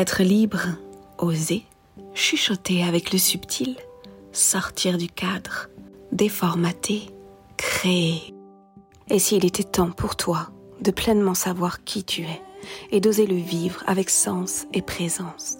Être libre, oser, chuchoter avec le subtil, sortir du cadre, déformater, créer. Et s'il était temps pour toi de pleinement savoir qui tu es et d'oser le vivre avec sens et présence.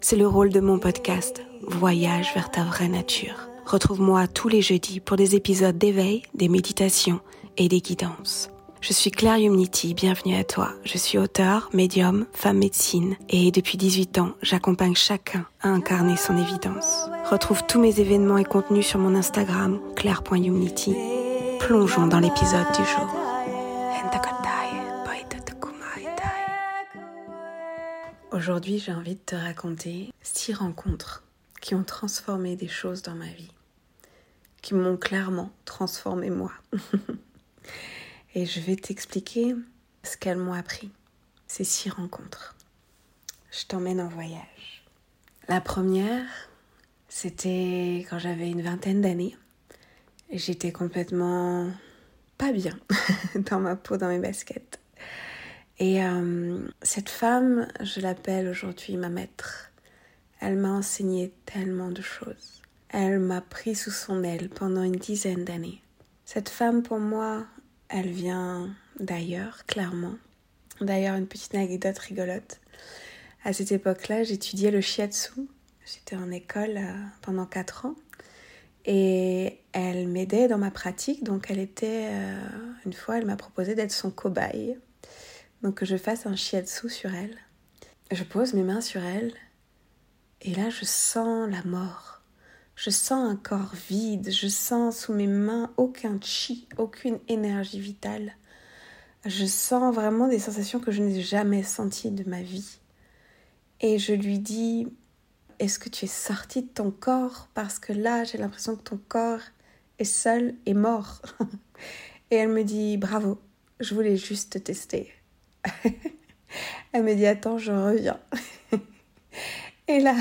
C'est le rôle de mon podcast Voyage vers ta vraie nature. Retrouve-moi tous les jeudis pour des épisodes d'éveil, des méditations et des guidances. Je suis Claire Humnity, bienvenue à toi. Je suis auteur, médium, femme médecine et depuis 18 ans, j'accompagne chacun à incarner son évidence. Retrouve tous mes événements et contenus sur mon Instagram, claire.humnity. Plongeons dans l'épisode du jour. Aujourd'hui, j'ai envie de te raconter six rencontres qui ont transformé des choses dans ma vie, qui m'ont clairement transformé moi. Et je vais t'expliquer ce qu'elles m'ont appris, ces six rencontres. Je t'emmène en voyage. La première, c'était quand j'avais une vingtaine d'années. J'étais complètement pas bien dans ma peau, dans mes baskets. Et euh, cette femme, je l'appelle aujourd'hui ma maître. Elle m'a enseigné tellement de choses. Elle m'a pris sous son aile pendant une dizaine d'années. Cette femme, pour moi, elle vient d'ailleurs, clairement. D'ailleurs, une petite anecdote rigolote. À cette époque-là, j'étudiais le shiatsu. J'étais en école euh, pendant 4 ans. Et elle m'aidait dans ma pratique. Donc, elle était, euh, une fois, elle m'a proposé d'être son cobaye. Donc que je fasse un shiatsu sur elle. Je pose mes mains sur elle et là je sens la mort. Je sens un corps vide, je sens sous mes mains aucun chi, aucune énergie vitale. Je sens vraiment des sensations que je n'ai jamais senties de ma vie. Et je lui dis Est-ce que tu es sorti de ton corps? Parce que là, j'ai l'impression que ton corps est seul et mort. et elle me dit Bravo, je voulais juste te tester. Elle me dit Attends, je reviens. Et là,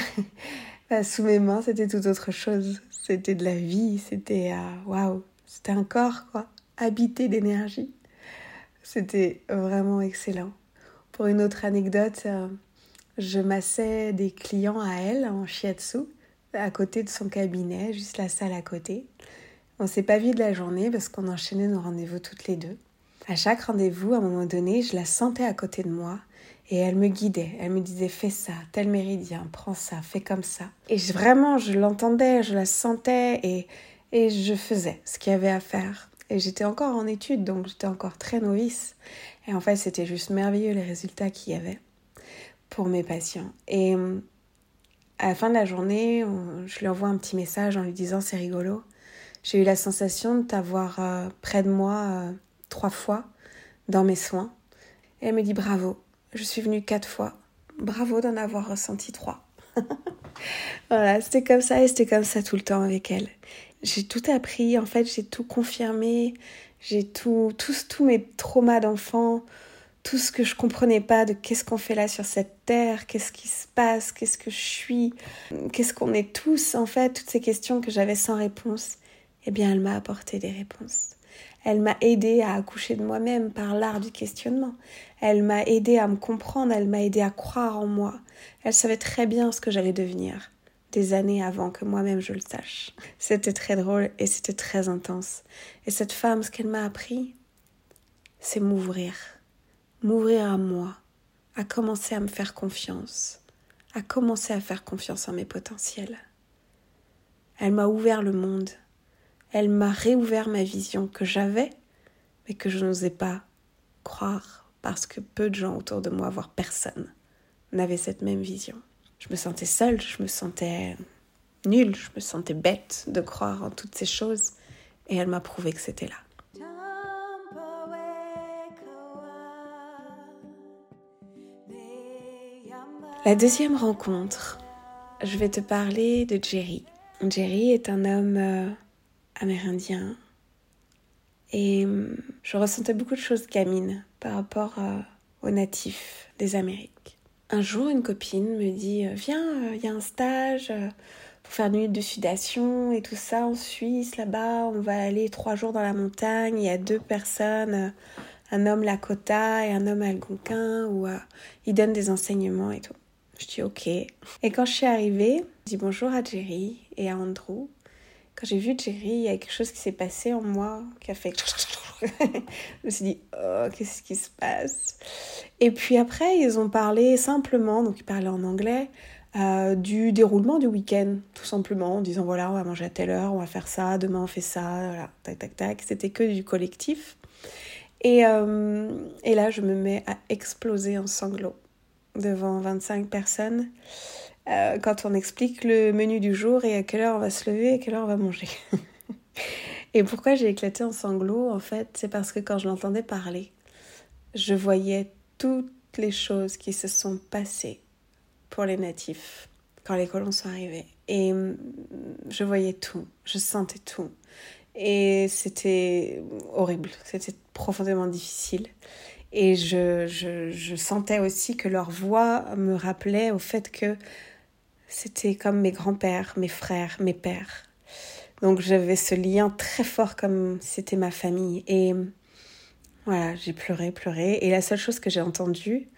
sous mes mains, c'était tout autre chose. C'était de la vie, c'était euh, waouh, c'était un corps quoi, habité d'énergie. C'était vraiment excellent. Pour une autre anecdote, euh, je massais des clients à elle en shiatsu à côté de son cabinet, juste la salle à côté. On s'est pas vu de la journée parce qu'on enchaînait nos rendez-vous toutes les deux. À chaque rendez-vous, à un moment donné, je la sentais à côté de moi et elle me guidait. Elle me disait fais ça, tel méridien, prends ça, fais comme ça. Et vraiment, je l'entendais, je la sentais et, et je faisais ce qu'il y avait à faire. Et j'étais encore en études, donc j'étais encore très novice. Et en fait, c'était juste merveilleux les résultats qu'il y avait pour mes patients. Et à la fin de la journée, je lui envoie un petit message en lui disant c'est rigolo. J'ai eu la sensation de t'avoir euh, près de moi euh, trois fois dans mes soins. Et elle me dit bravo, je suis venue quatre fois. Bravo d'en avoir ressenti trois. voilà, c'était comme ça et c'était comme ça tout le temps avec elle. J'ai tout appris, en fait, j'ai tout confirmé, j'ai tout, tous, tous mes traumas d'enfant, tout ce que je comprenais pas de qu'est-ce qu'on fait là sur cette terre, qu'est-ce qui se passe, qu'est-ce que je suis, qu'est-ce qu'on est tous, en fait, toutes ces questions que j'avais sans réponse, eh bien, elle m'a apporté des réponses. Elle m'a aidé à accoucher de moi-même par l'art du questionnement. Elle m'a aidé à me comprendre, elle m'a aidé à croire en moi. Elle savait très bien ce que j'allais devenir, des années avant que moi-même je le sache. C'était très drôle et c'était très intense. Et cette femme, ce qu'elle m'a appris, c'est m'ouvrir. M'ouvrir à moi, à commencer à me faire confiance, à commencer à faire confiance en mes potentiels. Elle m'a ouvert le monde elle m'a réouvert ma vision que j'avais, mais que je n'osais pas croire parce que peu de gens autour de moi, voire personne, n'avaient cette même vision. Je me sentais seule, je me sentais nulle, je me sentais bête de croire en toutes ces choses, et elle m'a prouvé que c'était là. La deuxième rencontre, je vais te parler de Jerry. Jerry est un homme euh, amérindien. Et hum, je ressentais beaucoup de choses gamines par rapport euh, aux natifs des Amériques. Un jour, une copine me dit euh, Viens, euh, il y a un stage pour faire une nuit de sudation et tout ça en Suisse, là-bas. On va aller trois jours dans la montagne. Il y a deux personnes, un homme Lakota et un homme Algonquin, où ils donnent des enseignements et tout. Je dis ok. Et quand je suis arrivée, je dis bonjour à Jerry et à Andrew. Quand j'ai vu Jerry, il y a quelque chose qui s'est passé en moi qui a fait. je me suis dit, oh, qu'est-ce qui se passe? Et puis après, ils ont parlé simplement, donc ils parlaient en anglais, euh, du déroulement du week-end, tout simplement, en disant voilà, on va manger à telle heure, on va faire ça, demain on fait ça, voilà, tac, tac, tac. C'était que du collectif. Et, euh, et là, je me mets à exploser en sanglots devant 25 personnes euh, quand on explique le menu du jour et à quelle heure on va se lever et à quelle heure on va manger. et pourquoi j'ai éclaté en sanglots, en fait, c'est parce que quand je l'entendais parler, je voyais toutes les choses qui se sont passées pour les natifs quand les colons sont arrivés. Et mm, je voyais tout, je sentais tout. Et c'était horrible, c'était profondément difficile. Et je, je, je, sentais aussi que leur voix me rappelait au fait que c'était comme mes grands-pères, mes frères, mes pères. Donc j'avais ce lien très fort comme c'était ma famille. Et voilà, j'ai pleuré, pleuré. Et la seule chose que j'ai entendue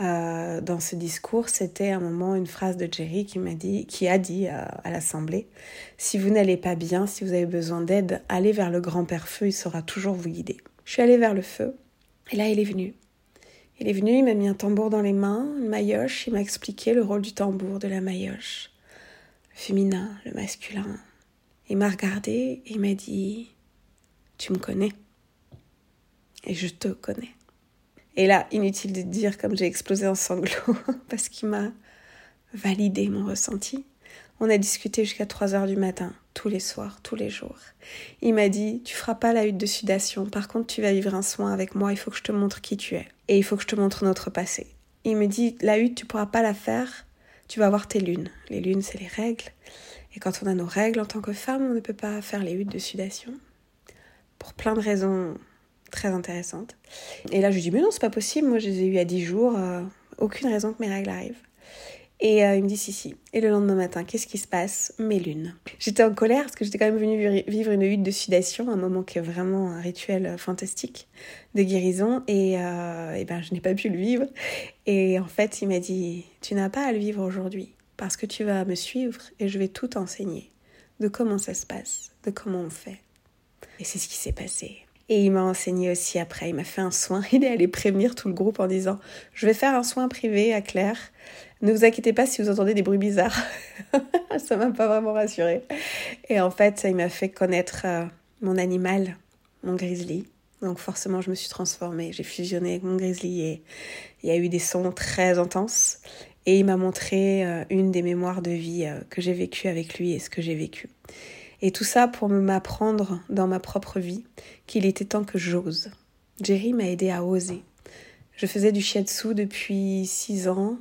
euh, dans ce discours, c'était un moment une phrase de Jerry qui m'a dit, qui a dit à, à l'assemblée si vous n'allez pas bien, si vous avez besoin d'aide, allez vers le grand-père feu, il saura toujours vous guider. Je suis allée vers le feu et là, il est venu. Il est venu, il m'a mis un tambour dans les mains, une maillotche, il m'a expliqué le rôle du tambour, de la maillotche. Le féminin, le masculin. Il m'a regardé et il m'a dit Tu me connais. Et je te connais. Et là, inutile de dire comme j'ai explosé en sanglots, parce qu'il m'a validé mon ressenti. On a discuté jusqu'à 3 heures du matin, tous les soirs, tous les jours. Il m'a dit Tu feras pas la hutte de sudation, par contre, tu vas vivre un soin avec moi, il faut que je te montre qui tu es. Et il faut que je te montre notre passé. Il me dit La hutte, tu pourras pas la faire, tu vas avoir tes lunes. Les lunes, c'est les règles. Et quand on a nos règles en tant que femme, on ne peut pas faire les huttes de sudation. Pour plein de raisons très intéressantes. Et là, je lui dis Mais non, c'est pas possible, moi je les ai eues à 10 jours, euh, aucune raison que mes règles arrivent. Et euh, il me dit si, si. Et le lendemain matin, qu'est-ce qui se passe? Mes lunes. J'étais en colère parce que j'étais quand même venue vivre une hutte de sudation, un moment qui est vraiment un rituel euh, fantastique de guérison. Et, euh, et ben, je n'ai pas pu le vivre. Et en fait, il m'a dit Tu n'as pas à le vivre aujourd'hui parce que tu vas me suivre et je vais tout enseigner de comment ça se passe, de comment on fait. Et c'est ce qui s'est passé. Et il m'a enseigné aussi après, il m'a fait un soin. Il est allé prévenir tout le groupe en disant Je vais faire un soin privé à Claire. Ne vous inquiétez pas si vous entendez des bruits bizarres. ça m'a pas vraiment rassurée. Et en fait, il m'a fait connaître euh, mon animal, mon grizzly. Donc forcément, je me suis transformée. J'ai fusionné avec mon grizzly et il y a eu des sons très intenses. Et il m'a montré euh, une des mémoires de vie euh, que j'ai vécues avec lui et ce que j'ai vécu. Et tout ça pour m'apprendre dans ma propre vie qu'il était temps que j'ose. Jerry m'a aidé à oser. Je faisais du shiatsu depuis six ans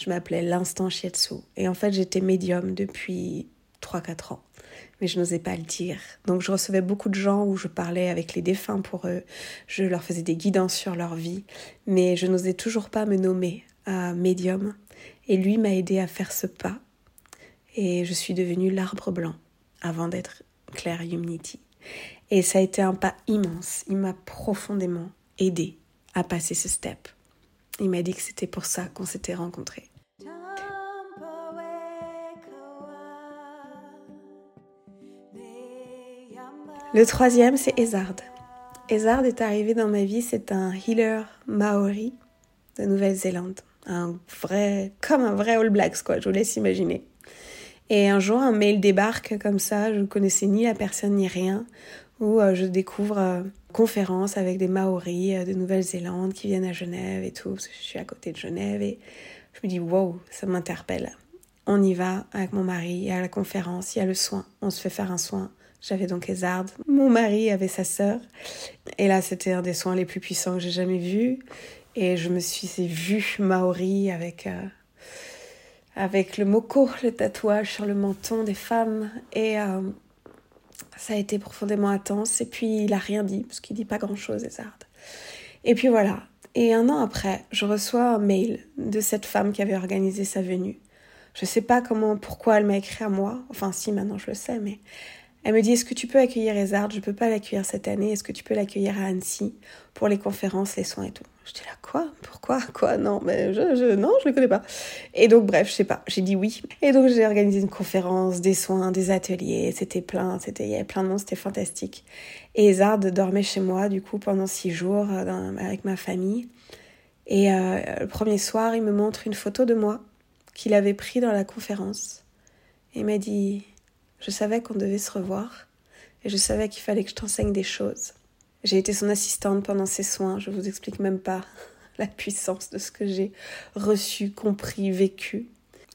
je m'appelais l'instant shiatsu. Et en fait, j'étais médium depuis 3-4 ans. Mais je n'osais pas le dire. Donc je recevais beaucoup de gens où je parlais avec les défunts pour eux. Je leur faisais des guidances sur leur vie. Mais je n'osais toujours pas me nommer médium. Et lui m'a aidé à faire ce pas. Et je suis devenue l'arbre blanc avant d'être Claire Humanity. Et ça a été un pas immense. Il m'a profondément aidé à passer ce step. Il m'a dit que c'était pour ça qu'on s'était rencontrés. Le troisième, c'est Ezard. Ezard est arrivé dans ma vie, c'est un healer maori de Nouvelle-Zélande. Un vrai, comme un vrai All Blacks, quoi, je vous laisse imaginer. Et un jour, un mail débarque comme ça, je ne connaissais ni la personne ni rien, où euh, je découvre euh, conférence avec des Maoris euh, de Nouvelle-Zélande qui viennent à Genève et tout, parce que je suis à côté de Genève, et je me dis, wow, ça m'interpelle. On y va avec mon mari, il y a la conférence, il y a le soin, on se fait faire un soin j'avais donc Ezard. Mon mari avait sa sœur. Et là, c'était un des soins les plus puissants que j'ai jamais vus. Et je me suis vue Maori avec, euh, avec le moko, le tatouage sur le menton des femmes. Et euh, ça a été profondément intense. Et puis, il a rien dit, parce qu'il dit pas grand-chose, Ezard. Et puis voilà. Et un an après, je reçois un mail de cette femme qui avait organisé sa venue. Je sais pas comment, pourquoi elle m'a écrit à moi. Enfin, si, maintenant je le sais, mais elle me dit Est-ce que tu peux accueillir Ezard? Je ne peux pas l'accueillir cette année. Est-ce que tu peux l'accueillir à Annecy pour les conférences, les soins et tout? J'étais là, quoi? Pourquoi? Quoi? Non, mais je, je, non, je le connais pas. Et donc, bref, je sais pas, j'ai dit oui. Et donc, j'ai organisé une conférence, des soins, des ateliers, c'était plein, c'était, il y avait plein de monde, c'était fantastique. Et Zard dormait chez moi, du coup, pendant six jours, euh, avec ma famille. Et euh, le premier soir, il me montre une photo de moi qu'il avait pris dans la conférence. Et il m'a dit, je savais qu'on devait se revoir, et je savais qu'il fallait que je t'enseigne des choses. J'ai été son assistante pendant ses soins, je vous explique même pas la puissance de ce que j'ai reçu, compris, vécu.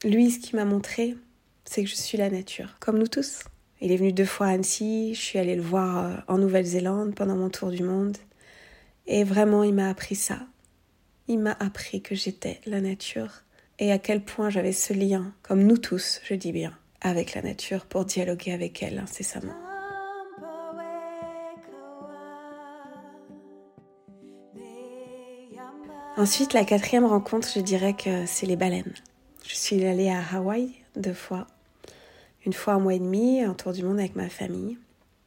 Lui, ce qu'il m'a montré, c'est que je suis la nature, comme nous tous. Il est venu deux fois à Annecy, je suis allée le voir euh, en Nouvelle-Zélande pendant mon tour du monde. Et vraiment, il m'a appris ça. Il m'a appris que j'étais la nature et à quel point j'avais ce lien, comme nous tous, je dis bien, avec la nature pour dialoguer avec elle incessamment. Ensuite, la quatrième rencontre, je dirais que c'est les baleines. Je suis allée à Hawaï deux fois. Une fois un mois et demi, un tour du monde avec ma famille.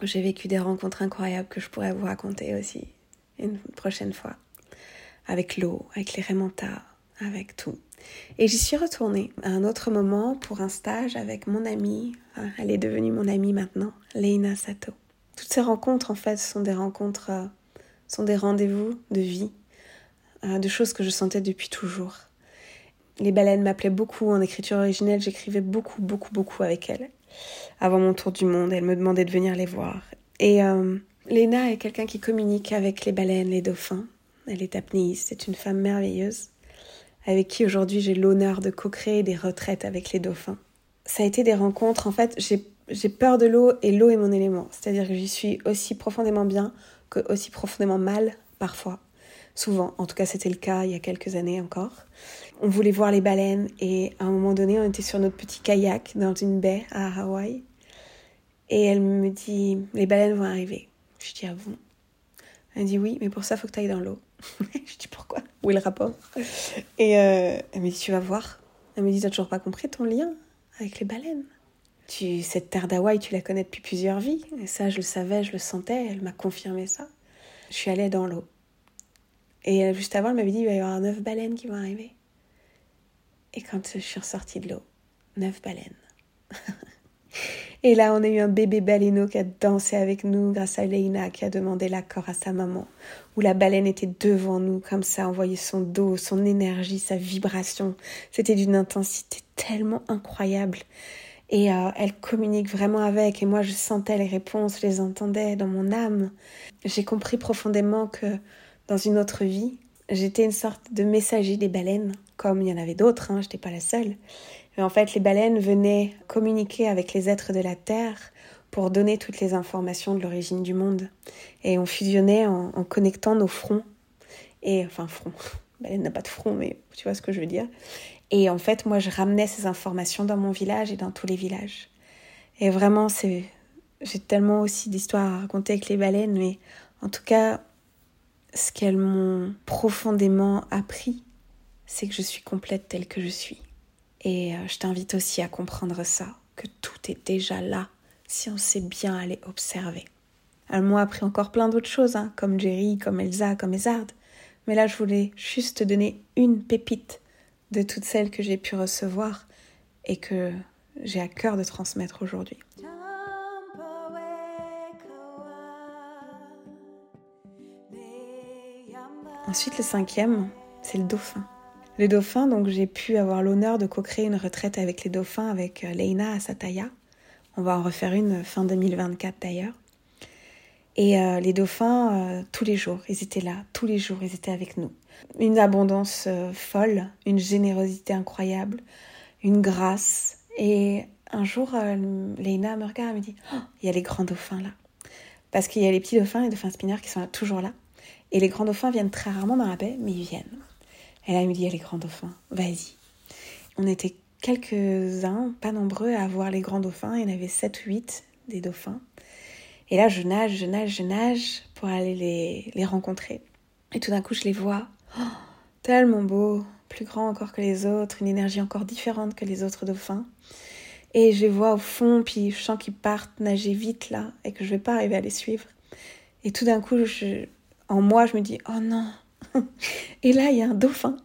J'ai vécu des rencontres incroyables que je pourrais vous raconter aussi une prochaine fois. Avec l'eau, avec les remontas, avec tout. Et j'y suis retournée à un autre moment pour un stage avec mon amie. Elle est devenue mon amie maintenant, Leina Sato. Toutes ces rencontres, en fait, sont des rencontres, euh, sont des rendez-vous de vie euh, de choses que je sentais depuis toujours. Les baleines m'appelaient beaucoup en écriture originelle, j'écrivais beaucoup, beaucoup, beaucoup avec elles. Avant mon tour du monde, elles me demandaient de venir les voir. Et euh, Léna est quelqu'un qui communique avec les baleines, les dauphins. Elle est apnéiste, c'est une femme merveilleuse, avec qui aujourd'hui j'ai l'honneur de co-créer des retraites avec les dauphins. Ça a été des rencontres, en fait, j'ai peur de l'eau et l'eau est mon élément. C'est-à-dire que j'y suis aussi profondément bien que aussi profondément mal parfois souvent. En tout cas, c'était le cas il y a quelques années encore. On voulait voir les baleines et à un moment donné, on était sur notre petit kayak dans une baie à Hawaï. Et elle me dit, les baleines vont arriver. Je dis, ah bon? Elle dit, oui, mais pour ça, il faut que tu ailles dans l'eau. je dis, pourquoi Où est le rapport? Et euh, elle me dit, tu vas voir. Elle me dit, t'as toujours pas compris ton lien avec les baleines? Tu, Cette terre d'Hawaï, tu la connais depuis plusieurs vies. Et ça, je le savais, je le sentais. Elle m'a confirmé ça. Je suis allée dans l'eau. Et euh, juste avant, elle m'avait dit il va y avoir neuf baleines qui vont arriver. Et quand je suis ressortie de l'eau, neuf baleines. et là, on a eu un bébé baleineau qui a dansé avec nous grâce à Leina qui a demandé l'accord à sa maman. Où la baleine était devant nous, comme ça, on voyait son dos, son énergie, sa vibration. C'était d'une intensité tellement incroyable. Et euh, elle communique vraiment avec. Et moi, je sentais les réponses, je les entendais dans mon âme. J'ai compris profondément que dans une autre vie, j'étais une sorte de messager des baleines, comme il y en avait d'autres, hein, je n'étais pas la seule. Mais en fait, les baleines venaient communiquer avec les êtres de la Terre pour donner toutes les informations de l'origine du monde. Et on fusionnait en, connectant nos fronts. Et enfin, front. Baleine n'a pas de front, mais tu vois ce que je veux dire. Et en fait, moi, je ramenais ces informations dans mon village et dans tous les villages. Et vraiment, c'est, j'ai tellement aussi d'histoires à raconter avec les baleines, mais en tout cas, ce qu'elles m'ont profondément appris, c'est que je suis complète telle que je suis. Et euh, je t'invite aussi à comprendre ça, que tout est déjà là, si on sait bien aller observer. Elles m'ont appris encore plein d'autres choses, hein, comme Jerry, comme Elsa, comme Ezard. Mais là, je voulais juste te donner une pépite de toutes celles que j'ai pu recevoir et que j'ai à cœur de transmettre aujourd'hui. Ensuite, le cinquième, c'est le dauphin. Le dauphin, donc j'ai pu avoir l'honneur de co-créer une retraite avec les dauphins avec euh, Leina à Sataya. On va en refaire une fin 2024 d'ailleurs. Et euh, les dauphins, euh, tous les jours, ils étaient là, tous les jours, ils étaient avec nous. Une abondance folle, une générosité incroyable, une grâce. Et un jour, Leina me regarde et me dit oh, Il y a les grands dauphins là. Parce qu'il y a les petits dauphins, les dauphins spinners qui sont toujours là. Et les grands dauphins viennent très rarement dans la baie, mais ils viennent. Et là, il dit, les grands dauphins, vas-y. On était quelques-uns, pas nombreux, à voir les grands dauphins. Il y en avait 7 ou 8 des dauphins. Et là, je nage, je nage, je nage pour aller les, les rencontrer. Et tout d'un coup, je les vois. Oh, tellement beaux, plus grands encore que les autres, une énergie encore différente que les autres dauphins. Et je les vois au fond, puis je sens qu'ils partent nager vite là, et que je vais pas arriver à les suivre. Et tout d'un coup, en moi, je me dis, oh non, Et là, il y a un dauphin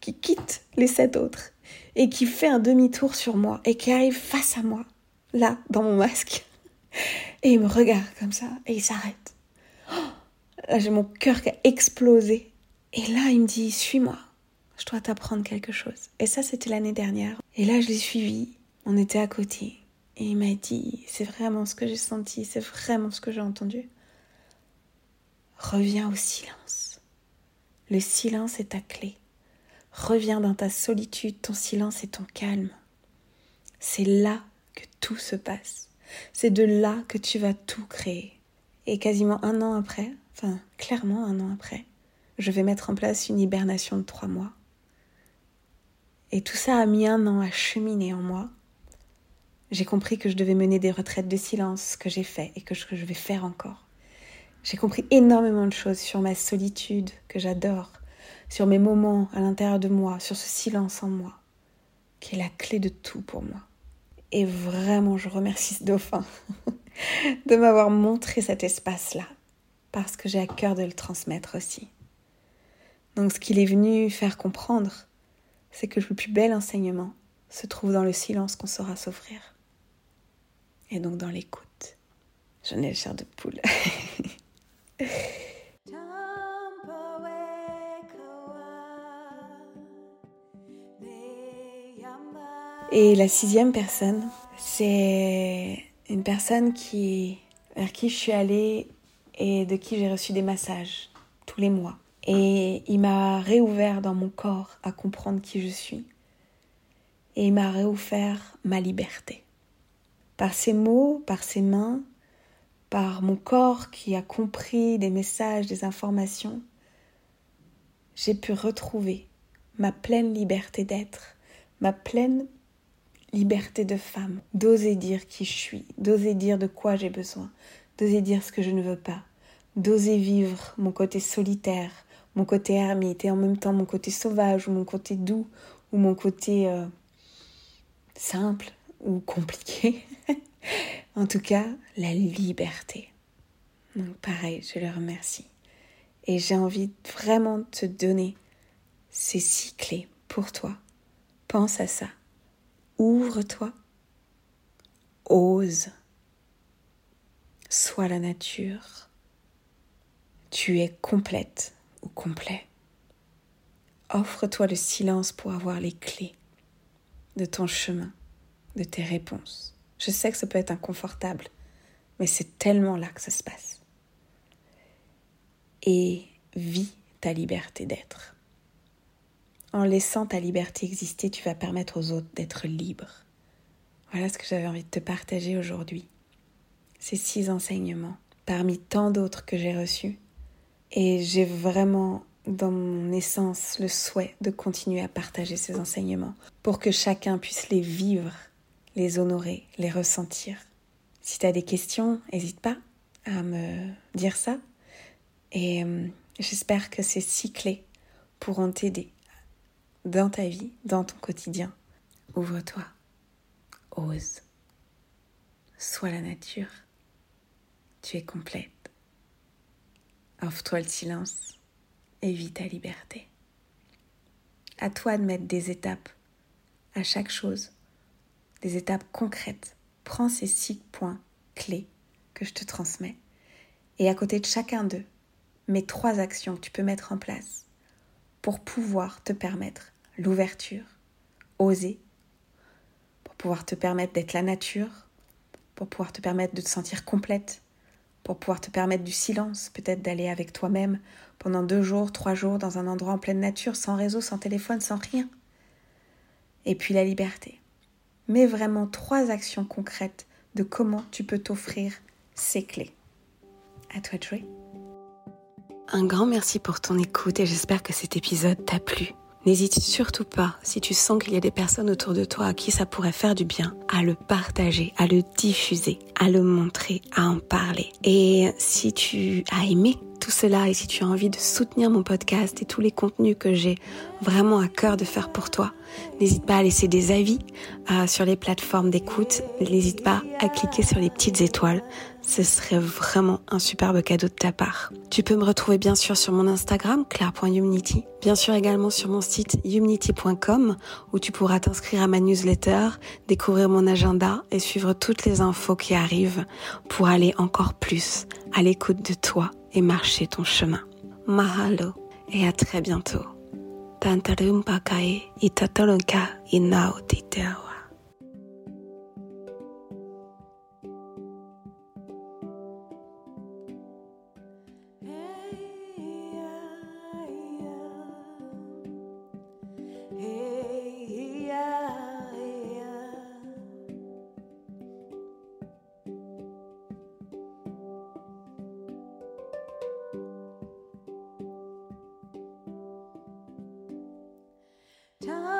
qui quitte les sept autres et qui fait un demi-tour sur moi et qui arrive face à moi, là, dans mon masque. Et il me regarde comme ça et il s'arrête. là, j'ai mon cœur qui a explosé. Et là, il me dit, suis-moi, je dois t'apprendre quelque chose. Et ça, c'était l'année dernière. Et là, je l'ai suivi, on était à côté. Et il m'a dit, c'est vraiment ce que j'ai senti, c'est vraiment ce que j'ai entendu. Reviens au silence. Le silence est ta clé. Reviens dans ta solitude, ton silence et ton calme. C'est là que tout se passe. C'est de là que tu vas tout créer. Et quasiment un an après, enfin clairement un an après, je vais mettre en place une hibernation de trois mois. Et tout ça a mis un an à cheminer en moi j'ai compris que je devais mener des retraites de silence, que j'ai fait et que je, vais faire encore. J'ai compris énormément de choses sur ma solitude, que j'adore, sur mes moments à l'intérieur de moi, sur ce silence en moi, qui est la clé de tout pour moi. Et vraiment, je remercie ce dauphin de m'avoir montré cet espace-là, parce que j'ai à cœur de le transmettre aussi. Donc ce qu'il est venu faire comprendre, c'est que le plus bel enseignement se trouve dans le silence qu'on saura s'offrir et donc dans l'écoute. J'en ai le chair de poule. Et la sixième personne, c'est une personne qui, vers qui je suis allée et de qui j'ai reçu des massages tous les mois. Et il m'a réouvert dans mon corps à comprendre qui je suis. Et il m'a réouvert ma liberté par ses mots, par ses mains, par mon corps qui a compris des messages, des informations, j'ai pu retrouver ma pleine liberté d'être, ma pleine liberté de femme, d'oser dire qui je suis, d'oser dire de quoi j'ai besoin, d'oser dire ce que je ne veux pas, d'oser vivre mon côté solitaire, mon côté ermite et en même temps mon côté sauvage ou mon côté doux ou mon côté euh, simple, ou compliqué. en tout cas, la liberté. Donc pareil, je le remercie. Et j'ai envie vraiment de te donner ces six clés pour toi. Pense à ça. Ouvre-toi. Ose. Sois la nature. Tu es complète ou complet. Offre-toi le silence pour avoir les clés de ton chemin de tes réponses. Je sais que ça peut être inconfortable, mais c'est tellement là que ça se passe. Et vis ta liberté d'être. En laissant ta liberté exister, tu vas permettre aux autres d'être libres. Voilà ce que j'avais envie de te partager aujourd'hui. Ces six enseignements, parmi tant d'autres que j'ai reçus. Et j'ai vraiment dans mon essence le souhait de continuer à partager ces enseignements pour que chacun puisse les vivre les honorer, les ressentir. Si tu as des questions, n'hésite pas à me dire ça. Et euh, j'espère que ces six clés pourront t'aider dans ta vie, dans ton quotidien. Ouvre-toi, ose, sois la nature. Tu es complète. Offre-toi le silence et vis ta liberté. À toi de mettre des étapes à chaque chose des étapes concrètes. Prends ces six points clés que je te transmets et à côté de chacun d'eux, mets trois actions que tu peux mettre en place pour pouvoir te permettre l'ouverture, oser, pour pouvoir te permettre d'être la nature, pour pouvoir te permettre de te sentir complète, pour pouvoir te permettre du silence, peut-être d'aller avec toi-même pendant deux jours, trois jours dans un endroit en pleine nature, sans réseau, sans téléphone, sans rien. Et puis la liberté mais vraiment trois actions concrètes de comment tu peux t'offrir ces clés. À toi de. Un grand merci pour ton écoute et j'espère que cet épisode t'a plu. N'hésite surtout pas, si tu sens qu'il y a des personnes autour de toi à qui ça pourrait faire du bien, à le partager, à le diffuser, à le montrer, à en parler. Et si tu as aimé tout cela et si tu as envie de soutenir mon podcast et tous les contenus que j'ai vraiment à cœur de faire pour toi, n'hésite pas à laisser des avis euh, sur les plateformes d'écoute. N'hésite pas à cliquer sur les petites étoiles. Ce serait vraiment un superbe cadeau de ta part. Tu peux me retrouver bien sûr sur mon Instagram, claire.humnity, bien sûr également sur mon site humnity.com où tu pourras t'inscrire à ma newsletter, découvrir mon agenda et suivre toutes les infos qui arrivent pour aller encore plus à l'écoute de toi et marcher ton chemin. Mahalo et à très bientôt. Time.